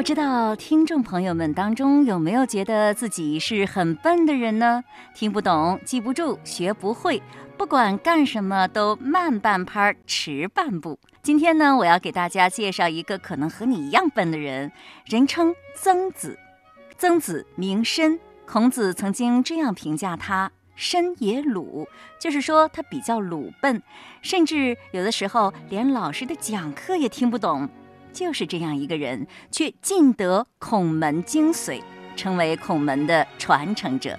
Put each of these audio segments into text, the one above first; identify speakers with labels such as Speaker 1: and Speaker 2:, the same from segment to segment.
Speaker 1: 不知道听众朋友们当中有没有觉得自己是很笨的人呢？听不懂、记不住、学不会，不管干什么都慢半拍、迟半步。今天呢，我要给大家介绍一个可能和你一样笨的人，人称曾子。曾子名申，孔子曾经这样评价他：“申也鲁”，就是说他比较鲁笨，甚至有的时候连老师的讲课也听不懂。就是这样一个人，却尽得孔门精髓，成为孔门的传承者。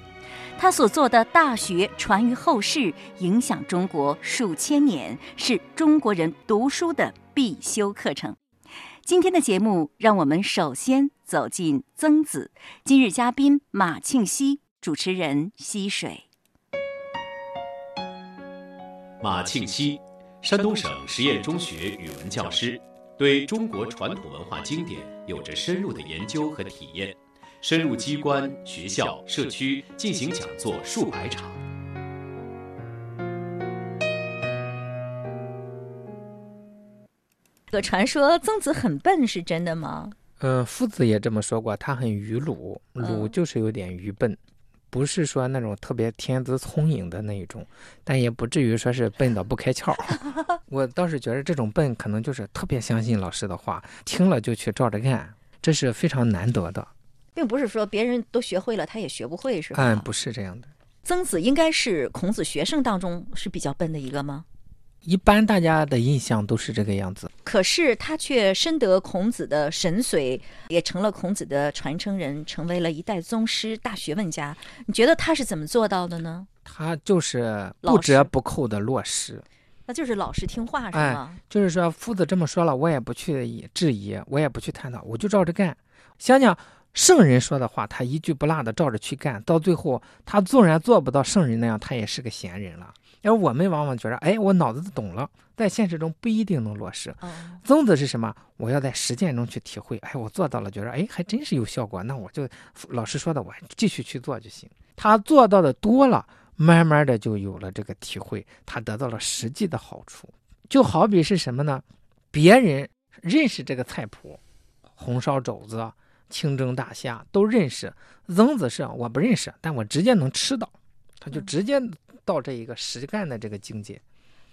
Speaker 1: 他所做的大学传于后世，影响中国数千年，是中国人读书的必修课程。今天的节目，让我们首先走进曾子。今日嘉宾马庆西，主持人溪水。
Speaker 2: 马庆西，山东省实验中学语文教师。对中国传统文化经典有着深入的研究和体验，深入机关、学校、社区进行讲座数百场。
Speaker 1: 可传说曾子很笨是真的吗？
Speaker 3: 嗯，夫子也这么说过，他很愚鲁，鲁就是有点愚笨。不是说那种特别天资聪颖的那一种，但也不至于说是笨到不开窍。我倒是觉得这种笨可能就是特别相信老师的话，听了就去照着干，这是非常难得的。
Speaker 1: 并不是说别人都学会了，他也学不会，是吧？
Speaker 3: 嗯，不是这样的。
Speaker 1: 曾子应该是孔子学生当中是比较笨的一个吗？
Speaker 3: 一般大家的印象都是这个样子，
Speaker 1: 可是他却深得孔子的神髓，也成了孔子的传承人，成为了一代宗师、大学问家。你觉得他是怎么做到的呢？
Speaker 3: 他就是不折不扣的落实，
Speaker 1: 那就是老实听话，是吗？
Speaker 3: 就是说，夫子这么说了，我也不去质疑，我也不去探讨，我就照着干。想想圣人说的话，他一句不落的照着去干，到最后，他纵然做不到圣人那样，他也是个贤人了。而我们往往觉得，哎，我脑子懂了，在现实中不一定能落实。宗子是什么？我要在实践中去体会。哎，我做到了，觉得哎，还真是有效果。那我就老师说的，我继续去做就行。他做到的多了，慢慢的就有了这个体会，他得到了实际的好处。就好比是什么呢？别人认识这个菜谱，红烧肘子、清蒸大虾都认识，曾子是我不认识，但我直接能吃到，他就直接。到这一个实干的这个境界，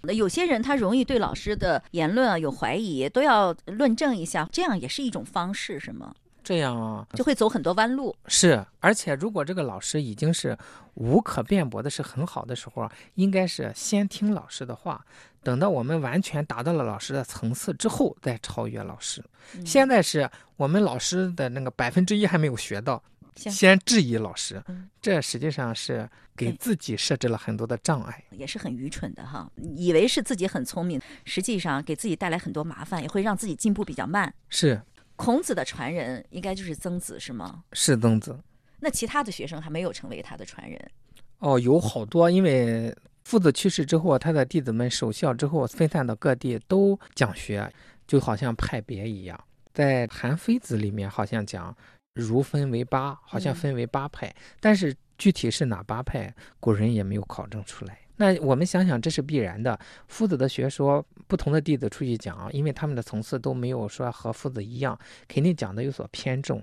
Speaker 1: 那有些人他容易对老师的言论啊有怀疑，都要论证一下，这样也是一种方式，是吗？
Speaker 3: 这样啊，
Speaker 1: 就会走很多弯路。
Speaker 3: 是，而且如果这个老师已经是无可辩驳的是很好的时候，应该是先听老师的话，等到我们完全达到了老师的层次之后再超越老师。现在是我们老师的那个百分之一还没有学到。先质疑老师，这实际上是给自己设置了很多的障碍，
Speaker 1: 也是很愚蠢的哈。以为是自己很聪明，实际上给自己带来很多麻烦，也会让自己进步比较慢。
Speaker 3: 是
Speaker 1: 孔子的传人，应该就是曾子，是吗？
Speaker 3: 是曾子。
Speaker 1: 那其他的学生还没有成为他的传人？
Speaker 3: 哦，有好多，因为父子去世之后，他的弟子们守孝之后，分散到各地都讲学，就好像派别一样。在《韩非子》里面，好像讲。如分为八，好像分为八派，但是具体是哪八派，古人也没有考证出来。那我们想想，这是必然的。夫子的学说，不同的弟子出去讲，因为他们的层次都没有说和夫子一样，肯定讲的有所偏重。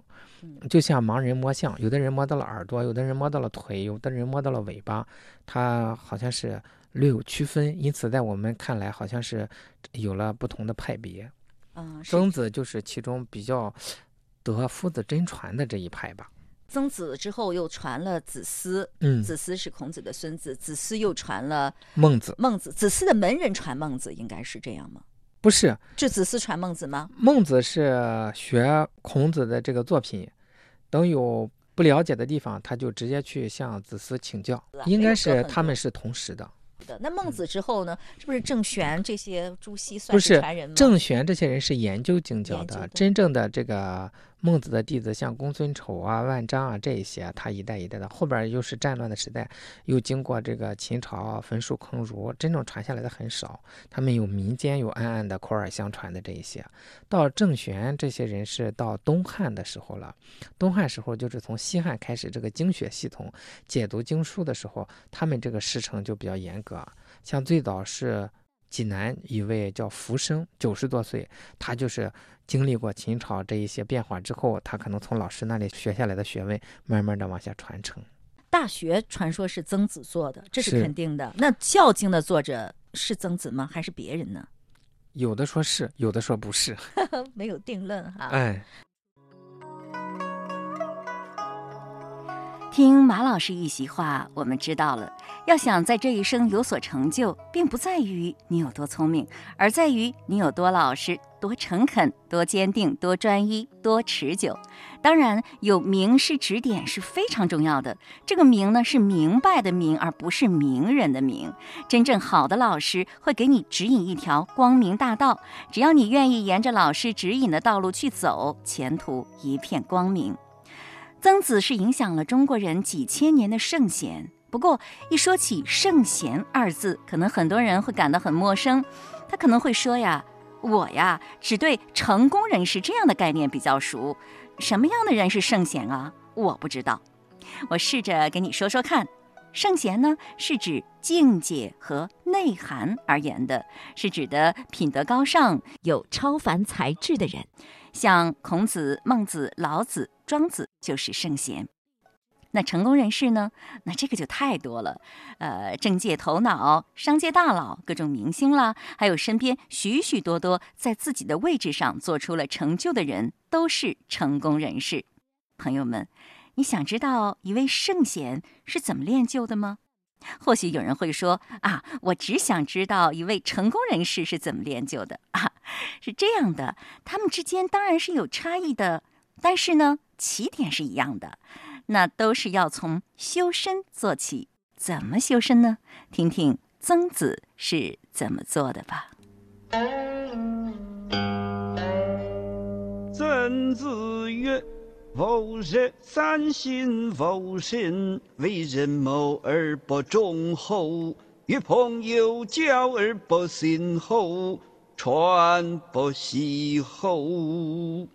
Speaker 3: 就像盲人摸象，有的人摸到了耳朵，有的人摸到了腿，有的人摸到了尾巴，他好像是略有区分。因此，在我们看来，好像是有了不同的派别。
Speaker 1: 嗯，
Speaker 3: 曾子就是其中比较。得夫子真传的这一派吧，
Speaker 1: 曾子之后又传了子思，
Speaker 3: 嗯，
Speaker 1: 子思是孔子的孙子，子思又传了
Speaker 3: 孟子，
Speaker 1: 孟子，子思的门人传孟子，应该是这样吗？
Speaker 3: 不是，
Speaker 1: 是子思传孟子吗？
Speaker 3: 孟子是学孔子的这个作品，等有不了解的地方，他就直接去向子思请教，应该是他们是同时的。
Speaker 1: 的那孟子之后呢？是不是郑玄这些朱熹算
Speaker 3: 是
Speaker 1: 传人吗？
Speaker 3: 郑玄这些人是研究经教的，真正的这个。孟子的弟子像公孙丑啊、万章啊这一些，他一代一代的，后边又是战乱的时代，又经过这个秦朝焚书坑儒，真正传下来的很少。他们有民间有暗暗的口耳相传的这一些。到郑玄这些人是到东汉的时候了，东汉时候就是从西汉开始这个经学系统解读经书的时候，他们这个师承就比较严格。像最早是。济南一位叫福生，九十多岁，他就是经历过秦朝这一些变化之后，他可能从老师那里学下来的学问，慢慢的往下传承。
Speaker 4: 大学传说是曾子做的，这是
Speaker 3: 是
Speaker 4: 肯定的。那《孝经》的作者是曾子吗？还是别人呢？
Speaker 3: 有的说是，有的说不是。
Speaker 4: 没有定论哈。
Speaker 3: 哎，
Speaker 1: 听马老师一席话，我们知道了，要想在这一生有所成就，并不在于你有多聪明，而在于你有多老实、多诚恳、多坚定、多专一、多持久。当然，有名师指点是非常重要的。这个“名”呢，是明白的“明”，而不是名人的“名”。真正好的老师会给你指引一条光明大道，只要你愿意沿着老师指引的道路去走，前途一片光明。曾子是影响了中国人几千年的圣贤。不过，一说起“圣贤”二字，可能很多人会感到很陌生。他可能会说呀：“我呀，只对成功人士这样的概念比较熟。什么样的人是圣贤啊？我不知道。我试着给你说说看。圣贤呢，是指境界和内涵而言的，是指的品德高尚、有超凡才智的人。像孔子、孟子、老子、庄子就是圣贤。那成功人士呢？那这个就太多了，呃，政界头脑、商界大佬、各种明星啦，还有身边许许多多在自己的位置上做出了成就的人，都是成功人士。朋友们，你想知道一位圣贤是怎么练就的吗？或许有人会说啊，我只想知道一位成功人士是怎么练就的 啊。是这样的，他们之间当然是有差异的，但是呢，起点是一样的。那都是要从修身做起。怎么修身呢？听听曾子是怎么做的吧。
Speaker 5: 曾子曰：“吾日三省吾身：为人谋而不忠厚，与朋友交而不信厚，传不习厚。”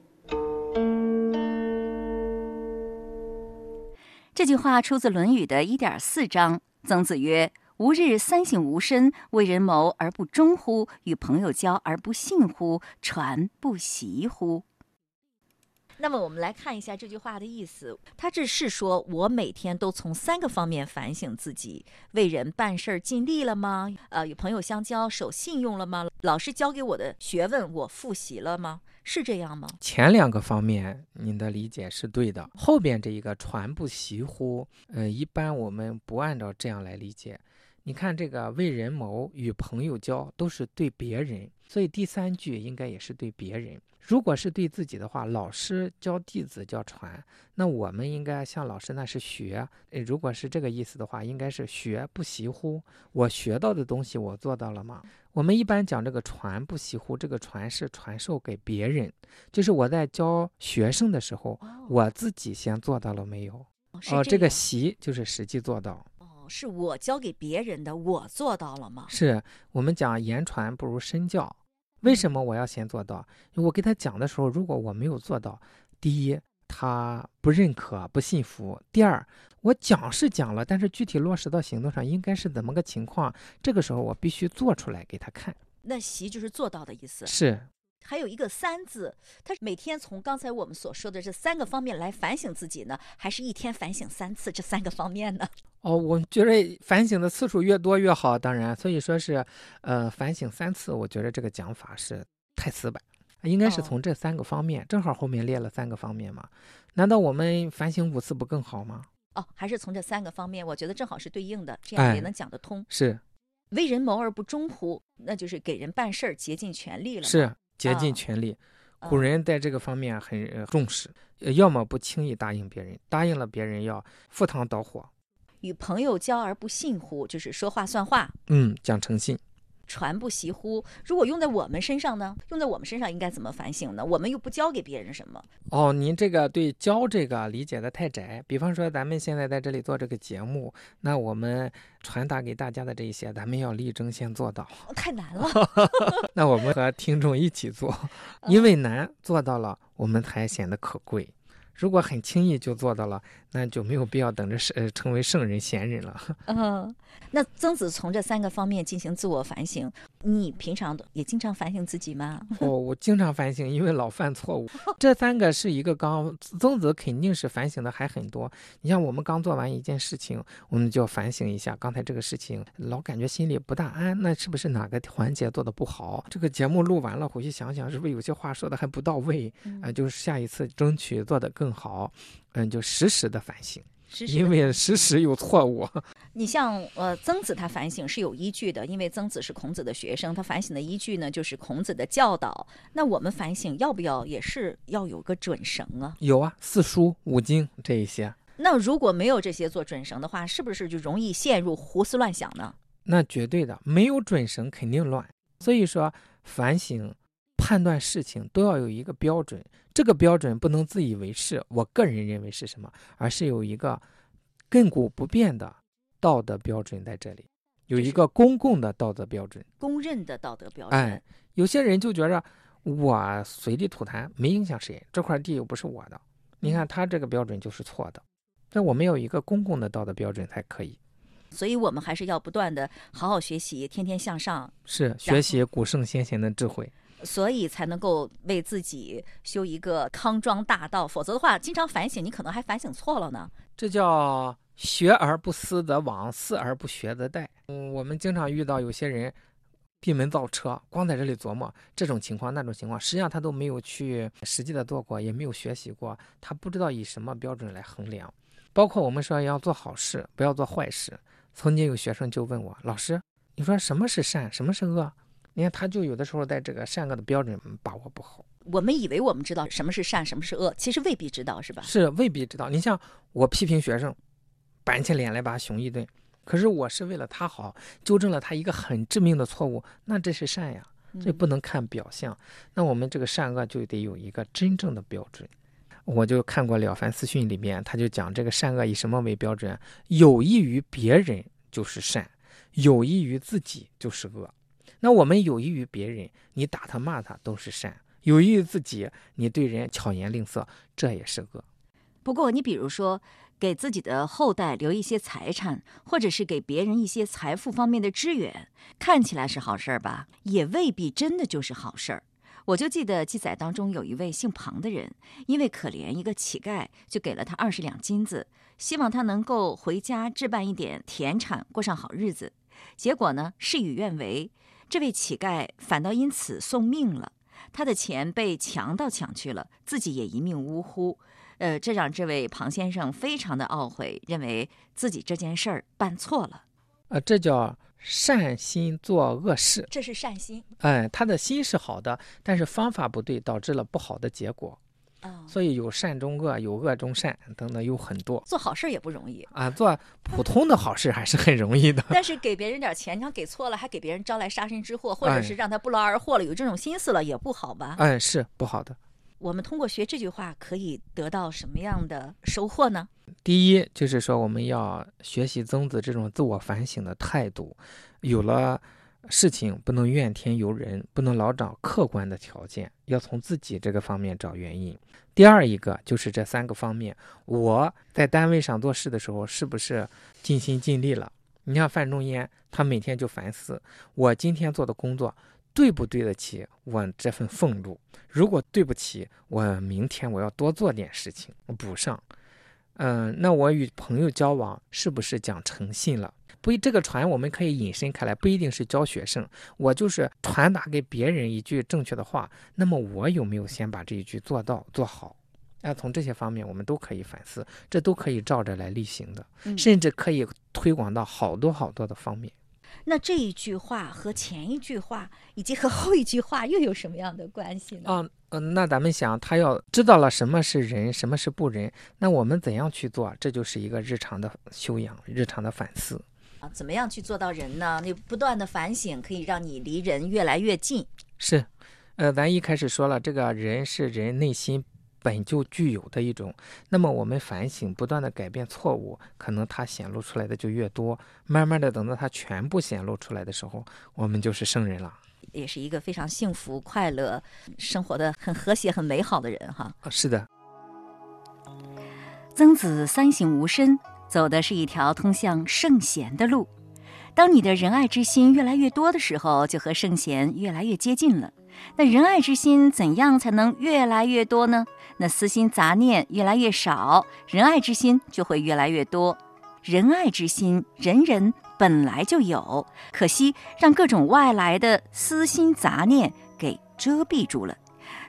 Speaker 1: 这句话出自《论语》的一点四章。曾子曰：“吾日三省吾身：为人谋而不忠乎？与朋友交而不信乎？传不习乎？”
Speaker 4: 那么我们来看一下这句话的意思。他这是说我每天都从三个方面反省自己：为人办事儿尽力了吗？呃，与朋友相交守信用了吗？老师教给我的学问我复习了吗？是这样吗？
Speaker 3: 前两个方面您的理解是对的，后边这一个传不习乎，呃，一般我们不按照这样来理解。你看这个为人谋与朋友交都是对别人，所以第三句应该也是对别人。如果是对自己的话，老师教弟子叫传，那我们应该像老师那是学。呃如果是这个意思的话，应该是学不习乎？我学到的东西我做到了吗？我们一般讲这个传不习乎，这个传是传授给别人，就是我在教学生的时候，我自己先做到了没有？哦，
Speaker 4: 这
Speaker 3: 个习就是实际做到。
Speaker 4: 哦，是我教给别人的，我做到了吗？
Speaker 3: 是我们讲言传不如身教，为什么我要先做到？我给他讲的时候，如果我没有做到，第一他不认可、不信服；第二，我讲是讲了，但是具体落实到行动上应该是怎么个情况？这个时候我必须做出来给他看。
Speaker 4: 那习就是做到的意思。
Speaker 3: 是
Speaker 4: 还有一个三字，他每天从刚才我们所说的这三个方面来反省自己呢，还是一天反省三次这三个方面呢？
Speaker 3: 哦，我觉得反省的次数越多越好，当然，所以说是，呃，反省三次，我觉得这个讲法是太死板，应该是
Speaker 4: 哦
Speaker 3: 从这三个方面，正好后面列了三个方面嘛。难道我们反省五次不更好吗？
Speaker 4: 哦，还是从这三个方面，我觉得正好是对应的，这样也
Speaker 3: 哎
Speaker 4: 能讲得通。
Speaker 3: 是
Speaker 4: 为人谋而不忠乎？那就是给人办事儿竭尽全力了。
Speaker 3: 是，竭
Speaker 4: 啊
Speaker 3: 尽全力。
Speaker 4: 啊
Speaker 3: 古人在这个方面很呃重视，呃要么不轻易答应别人，答应了别人要赴汤蹈火，
Speaker 4: 与朋友交而不信乎？就是说话算话，
Speaker 3: 嗯，讲诚信。
Speaker 4: 传不习乎？如果用在我们身上呢？用在我们身上应该怎么反省呢？我们又不教给别人什么？
Speaker 3: 哦，您这个对教这个理解的太窄。比方说，咱们现在在这里做这个节目，那我们传达给大家的这一些，咱们要力争先做到。
Speaker 4: 哦太难了。
Speaker 3: 那我们和听众一起做，因为难做到了，我们才显得可贵。如果很轻易就做到了，那就没有必要等着是呃成为圣人贤人了。
Speaker 1: 嗯，那曾子从这三个方面进行自我反省，你平常也经常反省自己吗？
Speaker 3: 我我经常反省，因为老犯错误。这三个是一个刚，曾子肯定是反省的还很多。你像我们刚做完一件事情，我们就要反省一下，刚才这个事情老感觉心里不大安，那是不是哪个环节做的不好？这个节目录完了，回去想想，是不是有些话说的还不到位？啊、就是下一次争取做得更好。嗯，就实时的反省，因为时时有错误。
Speaker 1: 你像呃，曾子他反省是有依据的，因为曾子是孔子的学生，他反省的依据呢就是孔子的教导。那我们反省要不要也是要有个准绳啊？
Speaker 3: 有啊，四书五经这一些，
Speaker 1: 那如果没有这些做准绳的话，是不是就容易陷入胡思乱想呢？
Speaker 3: 那绝对的，没有准绳肯定乱。所以说，反省、判断事情都要有一个标准，这个标准不能自以为是。我个人认为是什么，而是有一个亘古不变的道德标准在这里，有一个公共的道德标准。
Speaker 1: 公认的道德标准。
Speaker 3: 哎，有些人就觉着我随地吐痰没影响谁，这块地又不是我的。你看他这个标准就是错的。那我们有一个公共的道德标准才可以。
Speaker 1: 所以我们还是要不断的好好学习，天天向上，
Speaker 3: 是学习古圣先贤的智慧。
Speaker 1: 所以才能够为自己修一个康庄大道。否则的话，经常反省，你可能还反省错了呢。
Speaker 3: 这叫学而不思则罔，思而不学则殆。嗯，我们经常遇到有些人闭门造车，光在这里琢磨这种情况那种情况，实际上他都没有去实际的做过，也没有学习过，他不知道以什么标准来衡量。包括我们说要做好事，不要做坏事。曾经有学生就问我，老师，你说什么是善，什么是恶？你看他就有的时候在这个善恶的标准把握不好。
Speaker 1: 我们以为我们知道什么是善，什么是恶，其实未必知道，是吧？
Speaker 3: 是未必知道。你像我批评学生，板起脸来把他熊一顿，可是我是为了他好，纠正了他一个很致命的错误，那这是善呀，这不能看表象。那我们这个善恶就得有一个真正的标准。我就看过《了凡四训》里面，他就讲这个善恶以什么为标准？有益于别人就是善，有益于自己就是恶。那我们有益于别人，你打他骂他都是善；有益于自己，你对人巧言令色，这也是恶。
Speaker 1: 不过，你比如说，给自己的后代留一些财产，或者是给别人一些财富方面的支援，看起来是好事儿吧，也未必真的就是好事儿。我就记得记载当中有一位姓庞的人，因为可怜一个乞丐，就给了他二十两金子，希望他能够回家置办一点田产，过上好日子。结果呢，事与愿违，这位乞丐反倒因此送命了，他的钱被强盗抢去了，自己也一命呜呼。呃，这让这位庞先生非常的懊悔，认为自己这件事儿办错了。
Speaker 3: 呃，这叫善心做恶事。
Speaker 1: 这是善心
Speaker 3: 哎，他的心是好的，但是方法不对，导致了不好的结果。
Speaker 1: 啊，
Speaker 3: 所以有善中恶，有恶中善等等，有很多
Speaker 1: 做好事儿也不容易。
Speaker 3: 啊。做普通的好事还是很容易的。
Speaker 1: 但是给别人点钱，你要给错了，还给别人招来杀身之祸，或者
Speaker 3: 哎
Speaker 1: 是让他不劳而获了，有这种心思了也不好吧？
Speaker 3: 嗯，是不好的。
Speaker 1: 我们通过学这句话，可以得到什么样的收获呢？
Speaker 3: 第一就是说，我们要学习曾子这种自我反省的态度，有了事情不能怨天尤人，不能老找客观的条件，要从自己这个方面找原因。第二一个就是这三个方面，我在单位上做事的时候是不是尽心尽力了？你像范仲淹，他每天就反思，我今天做的工作对不对得起我这份俸禄？如果对不起，我明天我要多做点事情补上。嗯，那我与朋友交往是不是讲诚信了？不，这个传我们可以引申开来，不一定是教学生，我就是传达给别人一句正确的话，那么我有没有先把这一句做到做好？啊，从这些方面我们都可以反思，这都可以照着来例行的，
Speaker 1: 嗯
Speaker 3: 甚至可以推广到好多好多的方面。
Speaker 1: 那这一句话和前一句话以及和后一句话又有什么样的关系呢？
Speaker 3: 啊，嗯、那咱们想，他要知道了什么是仁，什么是不仁，那我们怎样去做？这就是一个日常的修养，日常的反思。
Speaker 1: 啊，怎么样去做到人呢？你不断的反省，可以让你离人越来越近。
Speaker 3: 是，呃，咱一开始说了，这个人是人内心本就具有的一种。那么我们反省，不断的改变错误，可能它显露出来的就越多。慢慢的，等到它全部显露出来的时候，我们就是圣人了。
Speaker 1: 也是一个非常幸福、快乐、生活的很和谐、很美好的人哈。
Speaker 3: 啊是的，
Speaker 1: 曾子三省吾身，走的是一条通向圣贤的路。当你的仁爱之心越来越多的时候，就和圣贤越来越接近了。那仁爱之心怎样才能越来越多呢？那私心杂念越来越少，仁爱之心就会越来越多。仁爱之心，人人本来就有，可惜让各种外来的私心杂念给遮蔽住了。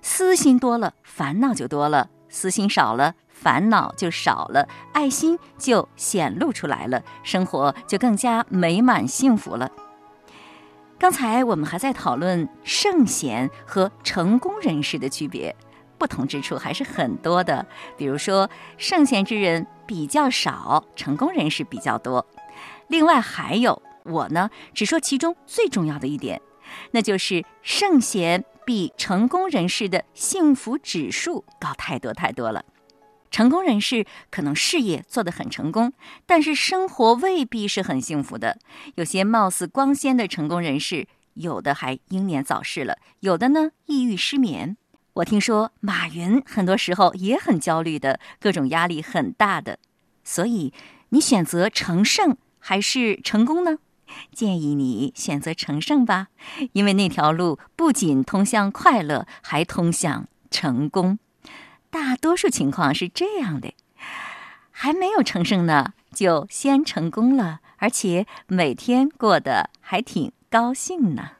Speaker 1: 私心多了，烦恼就多了；私心少了，烦恼就少了，爱心就显露出来了，生活就更加美满幸福了。刚才我们还在讨论圣贤和成功人士的区别，不同之处还是很多的。比如说，圣贤之人比较少，成功人士比较多。另外还有，我呢只说其中最重要的一点，那就是圣贤比成功人士的幸福指数高太多太多了。成功人士可能事业做得很成功，但是生活未必是很幸福的。有些貌似光鲜的成功人士，有的还英年早逝了，有的呢抑郁失眠。我听说马云很多时候也很焦虑的，各种压力很大的。所以你选择成圣还是成功呢？建议你选择成圣吧，因为那条路不仅通向快乐，还通向成功。大多数情况是这样的，还没有成圣呢，就先成功了，而且每天过得还挺高兴呢。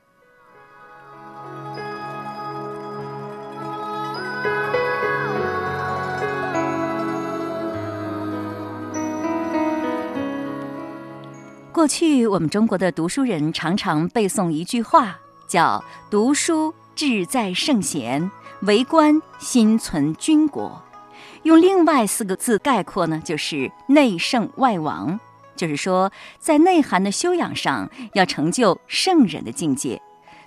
Speaker 1: 过去我们中国的读书人常常背诵一句话，叫“读书志在圣贤”。为官心存君国，用另外四个字概括呢，就是内圣外王。就是说，在内涵的修养上要成就圣人的境界，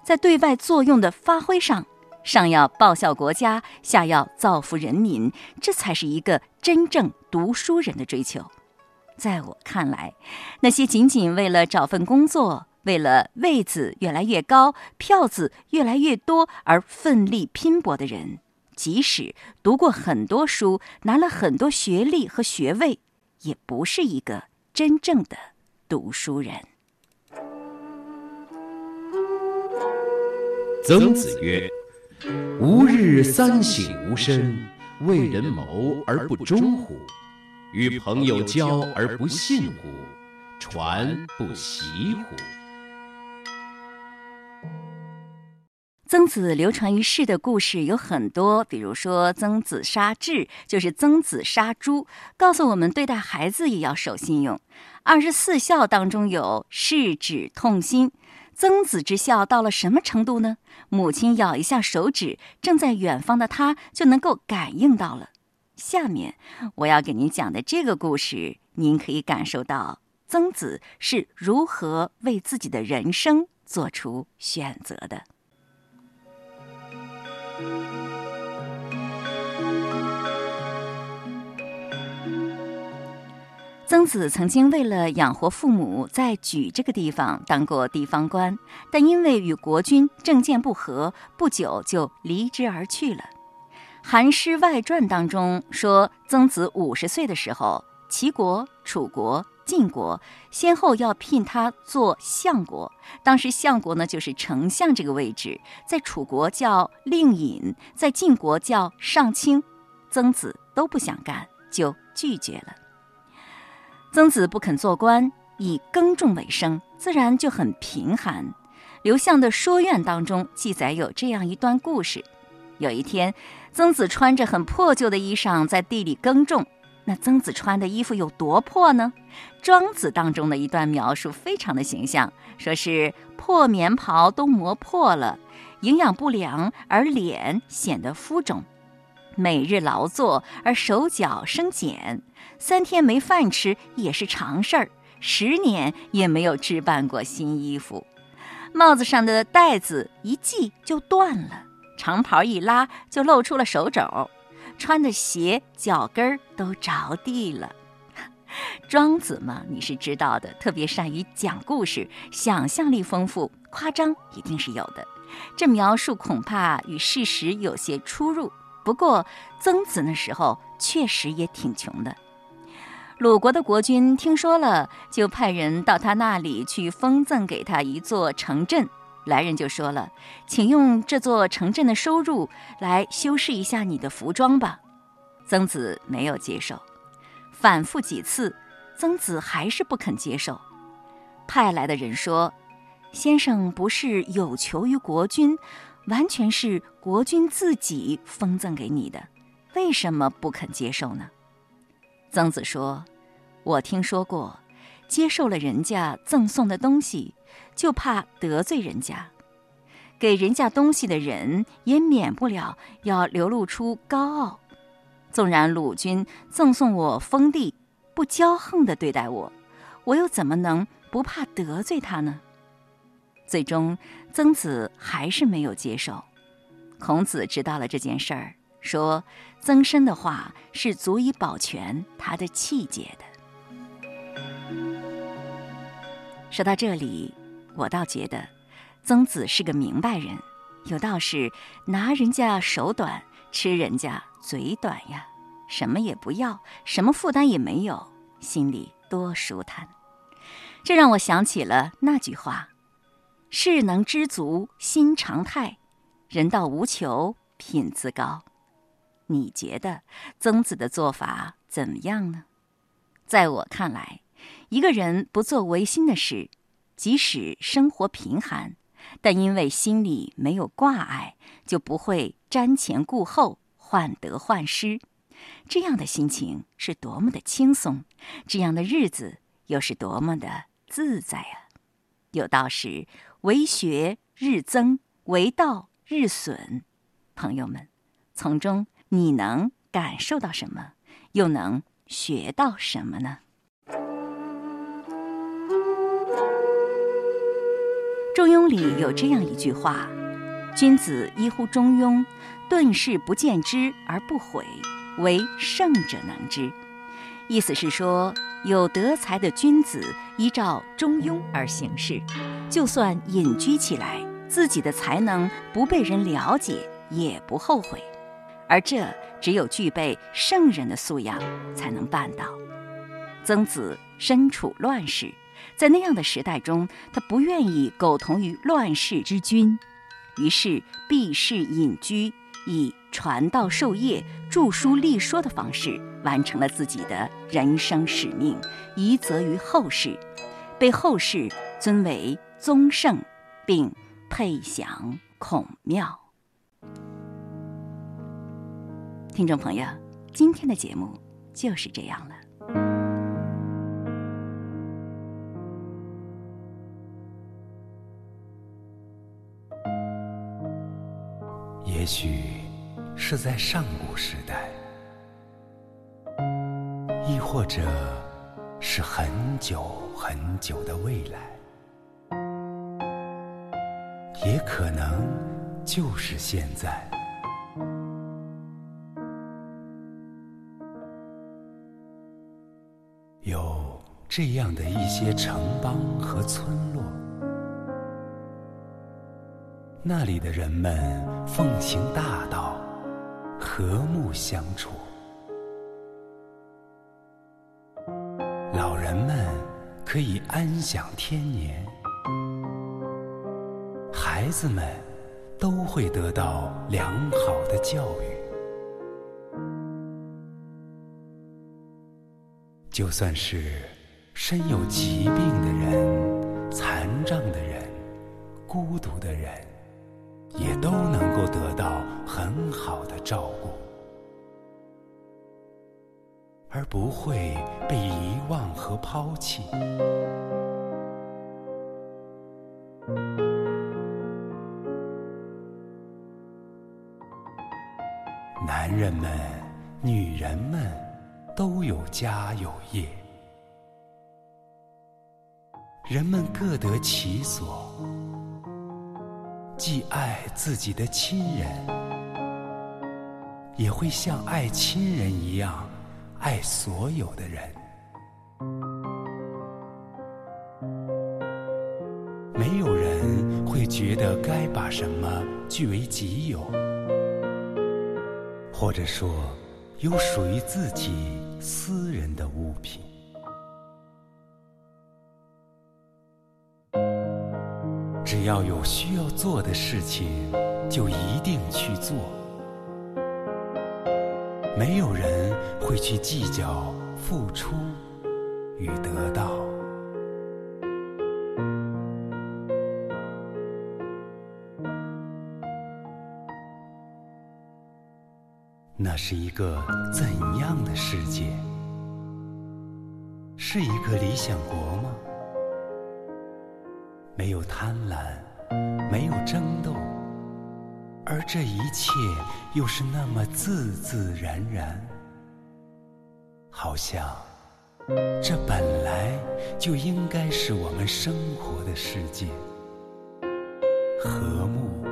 Speaker 1: 在对外作用的发挥上，上要报效国家，下要造福人民，这才是一个真正读书人的追求。在我看来，那些仅仅为了找份工作，为了位子越来越高、票子越来越多而奋力拼搏的人，即使读过很多书、拿了很多学历和学位，也不是一个真正的读书人。
Speaker 2: 曾子曰：“吾日三省吾身：为人谋而不忠乎？与朋友交而不信乎？传不习乎？”
Speaker 1: 曾子流传于世的故事有很多，比如说曾子杀彘，就是曾子杀猪，告诉我们对待孩子也要守信用。二十四孝当中有弑指痛心，曾子之孝到了什么程度呢？母亲咬一下手指，正在远方的他就能够感应到了。下面我要给您讲的这个故事，您可以感受到曾子是如何为自己的人生做出选择的。曾子曾经为了养活父母，在莒这个地方当过地方官，但因为与国君政见不合，不久就离之而去了。《韩诗外传》当中说，曾子五十岁的时候，齐国、楚国、晋国先后要聘他做相国。当时相国呢，就是丞相这个位置，在楚国叫令尹，在晋国叫上卿。曾子都不想干，就拒绝了。曾子不肯做官，以耕种为生，自然就很贫寒。刘向的《说苑》当中记载有这样一段故事：有一天，曾子穿着很破旧的衣裳在地里耕种。那曾子穿的衣服有多破呢？《庄子》当中的一段描述非常的形象，说是破棉袍都磨破了，营养不良，而脸显得浮肿。每日劳作而手脚生茧，三天没饭吃也是常事儿。十年也没有置办过新衣服，帽子上的带子一系就断了，长袍一拉就露出了手肘，穿的鞋脚跟儿都着地了。庄子嘛，你是知道的，特别善于讲故事，想象力丰富，夸张一定是有的。这描述恐怕与事实有些出入。不过，曾子那时候确实也挺穷的，鲁国的国君听说了，就派人到他那里去封赠给他一座城镇。来人就说了：“请用这座城镇的收入来修饰一下你的服装吧。”曾子没有接受，反复几次，曾子还是不肯接受。派来的人说：“先生不是有求于国君，完全是国君自己封赠给你的，为什么不肯接受呢？”曾子说：“我听说过，接受了人家赠送的东西，就怕得罪人家。给人家东西的人也免不了要流露出高傲。纵然鲁君赠送我封地，不骄横的对待我，我又怎么能？”不怕得罪他呢？最终，曾子还是没有接受。孔子知道了这件事儿，说：“曾参的话是足以保全他的气节的。”说到这里，我倒觉得曾子是个明白人，有道是：“拿人家手短，吃人家嘴短呀。”什么也不要，什么负担也没有，心里多舒坦。这让我想起了那句话：“事能知足心常泰，人到无求品自高。”你觉得曾子的做法怎么样呢？在我看来，一个人不做违心的事，即使生活贫寒，但因为心里没有挂碍，就不会瞻前顾后、患得患失。这样的心情是多么的轻松，这样的日子又是多么的……自在啊！有道是“为学日增，为道日损”。朋友们，从中你能感受到什么？又能学到什么呢？《中庸》里有这样一句话：“君子依乎中庸，顿事不见之而不悔，唯圣者能之。”意思是说。有德才的君子依照中庸而行事，就算隐居起来，自己的才能不被人了解，也不后悔。而这只有具备圣人的素养才能办到。曾子身处乱世，在那样的时代中，他不愿意苟同于乱世之君，于是避世隐居，以传道授业、著书立说的方式。完成了自己的人生使命，遗泽于后世，被后世尊为宗圣，并配享孔庙。听众朋友，今天的节目就是这样了。
Speaker 6: 也许是在上古时代。亦或者是很久很久的未来，也可能就是现在。有这样的一些城邦和村落，那里的人们奉行大道，和睦相处。老人们可以安享天年，孩子们都会得到良好的教育。就算是身有疾病的人、残障的人、孤独的人，也都能够得到很好的照顾。而不会被遗忘和抛弃。男人们、女人们都有家有业，人们各得其所，既爱自己的亲人，也会像爱亲人一样。爱所有的人，没有人会觉得该把什么据为己有，或者说有属于自己私人的物品。只要有需要做的事情，就一定去做。没有人会去计较付出与得到。那是一个怎样的世界？是一个理想国吗？没有贪婪，没有争斗，而这一切又是那么自自然然，好像这本来就应该是我们生活的世界，和睦、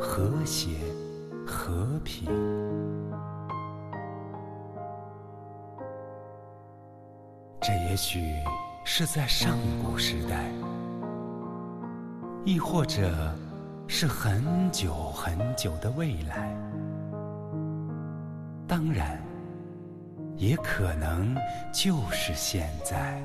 Speaker 6: 和谐、和平。这也许是在上古时代。亦或者是很久很久的未来，当然，也可能就是现在。